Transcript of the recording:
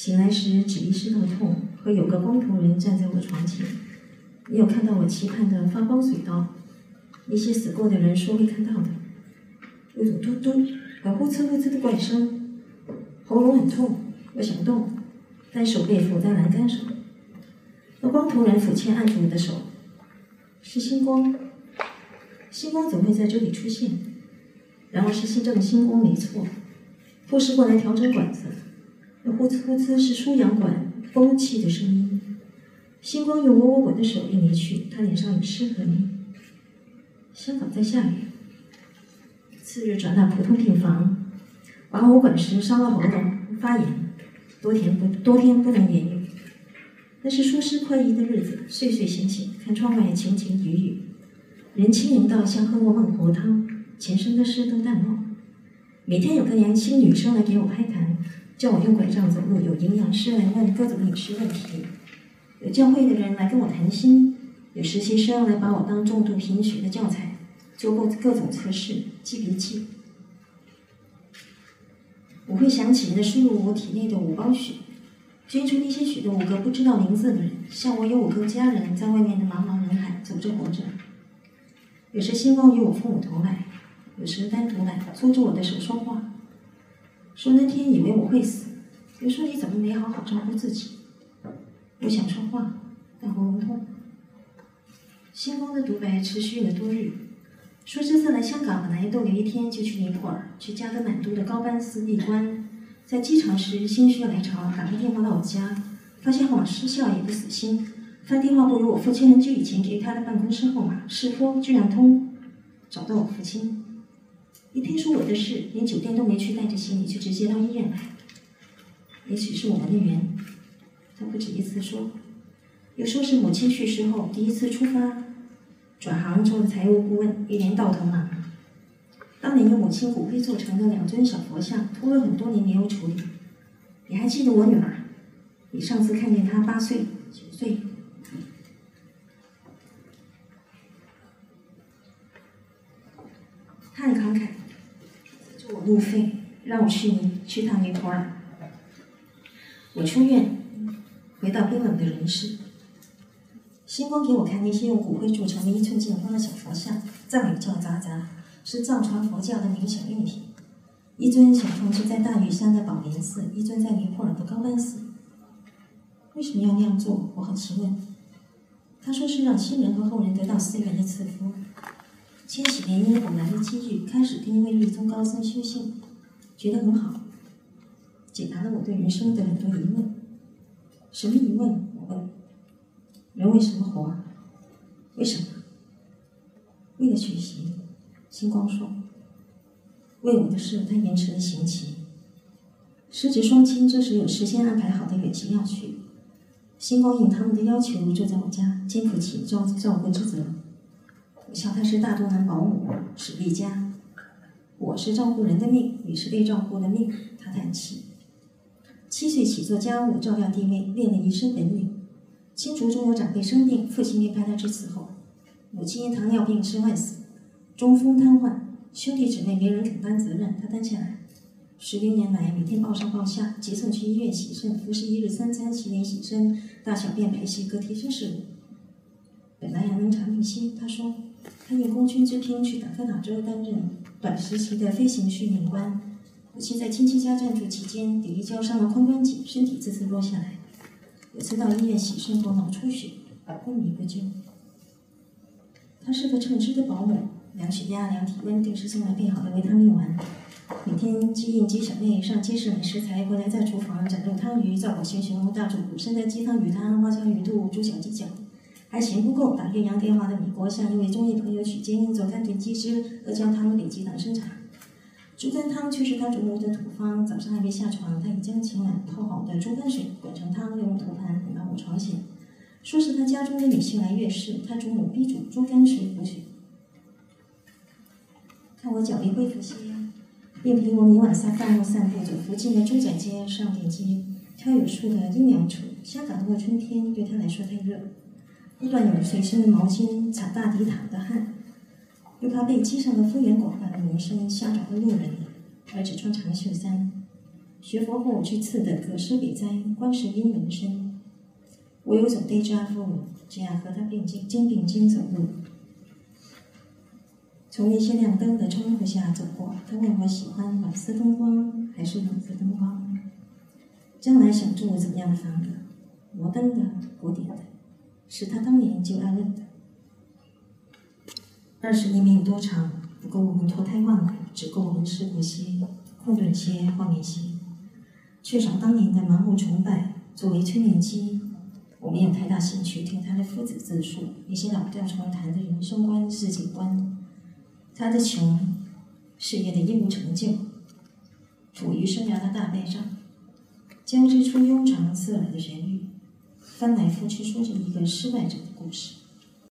醒来时只意识到痛和有个光头人站在我床前，没有看到我期盼的发光隧道。一些死过的人说会看到的，有种嘟嘟和呼哧呼哧的怪声，喉咙很痛，我想动，但手被扶在栏杆上。那光头人抚欠按住我的手，是星光。星光怎会在这里出现？然而是新正的星光没错。护士过来调整管子，那呼哧呼哧是输氧管风气的声音。星光用握握我的手一离去，他脸上有湿和泥。香港在下雨。次日转到普通病房，拔喉管时伤了喉咙发炎，多天不多天不能言语。那是舒适快意的日子，睡睡醒醒，看窗外晴晴雨雨，人轻盈到像喝过孟婆汤，前生的事都淡忘。每天有个年轻女生来给我拍痰，叫我用拐杖走路；有营养师来问各种饮食问题；有教会的人来跟我谈心。有实习生来把我当重度贫血的教材，做过各种测试、记笔记。我会想起那输入我体内的五包血，捐出那些血的五个不知道名字的人，像我有五个家人在外面的茫茫人海走着活着。有时星光与我父母同来，有时单独来，搓着我的手说话，说那天以为我会死，又说你怎么没好好照顾自己。我想说话，但喉咙痛。星光的独白持续了多日，说这次来香港本来逗留一天，就去尼泊尔，去加德满都的高班斯闭关。在机场时心血来潮，打个电话到我家，发现号码失效，也不死心，翻电话簿有我父亲很久以前给他的办公室号码，试拨居然通，找到我父亲。一听说我的事，连酒店都没去，带着行李就直接到医院来。也许是我们的缘，他不止一次说，又说是母亲去世后第一次出发。转行做了财务顾问，一年到头忙。当年用母亲骨灰做成的两尊小佛像，拖了很多年没有处理。你还记得我女儿？你上次看见她八岁、九岁。他很慷慨，路费，让我去尼去趟尼泊尔。我出院，回到冰冷的人世。星光给我看那些用骨灰铸成的一寸见方的小佛像，藏语叫“杂杂”，是藏传佛教的冥想用品。一尊小放置在大屿山的宝莲寺，一尊在尼泊尔的高班寺。为什么要那样做？我很奇问。他说是让亲人和后人得到寺院的赐福。千禧年因偶然的机遇，开始跟一位密宗高僧修行，觉得很好，解答了我对人生的很多疑问。什么疑问？我问。人为什么活？为什么？为了学习。星光说：“为我的事，他延迟了刑期。时值双亲，这时有事先安排好的远行要去。星光应他们的要求，住在我家，肩负起照照顾之责。我笑他是大肚腩保姆，是丽家。我是照顾人的命，你是被照顾的命。他叹气。七岁起做家务，照料弟妹，练了一身本领。”亲族中有长辈生病，父亲没派他去伺候；母亲因糖尿病吃外死，中风瘫痪；兄弟姊妹没人肯担责任，他担下来。十六年来，每天抱上抱下，急送去医院洗肾，服侍一日三餐，洗脸洗身，大小便排泄各贴身事务。本来还能长命些，他说他应空军之聘去达科纳州担任短时期的飞行训练官。母亲在亲戚家暂住期间，抵御交伤了髋关节，身体次次落下来。有次到医院洗肾，后脑出血而，昏迷不救。她是个称职的保姆，量血压、量体温，定时送来配好的维他命丸。每天接应接小妹上街市买食材，回来在厨房斩肉汤鱼，灶火熊熊，大煮补参的鸡汤鱼汤，花椒鱼肚，猪小鸡脚。还嫌不够，打岳阳电话的米国向一位中医朋友取经，做甘炖鸡汁、阿胶汤、里脊党参茶。猪肝汤却是他祖母的土方。早上还没下床，他已将前晚泡好的猪肝水滚成汤，用土盘滚到我床前，说是他家中的女性来月事，他祖母逼煮猪肝水补血。看我脚力恢复些，便陪我每晚下饭后散步，走附近的猪仔街、上店街，挑有树的阴凉处。香港的春天对他来说太热，不断有随身的毛巾擦大地毯的汗。又怕被机上的敷衍广泛的名声吓着了路人，而只穿长袖衫。学佛后去次的葛饰北斋观世音纹身，我有种 deja vu，这样和他并肩肩并肩走路，从那些亮灯的窗户下走过。他问我喜欢暖色灯光还是冷色灯光，将来想住怎么样的房子，摩登的、古典的，是他当年就爱问的。二十年没有多长，不够我们脱胎换骨，只够我们试过些、困顿些、幻灭些。缺少当年的盲目崇拜作为催眠机，我没有太大兴趣听他的父子自述那些老调重弹的人生观、世界观。他的穷，事业的一无成就，处于生涯的大背上，交织出悠长刺耳的旋律，翻来覆去说着一个失败者的故事。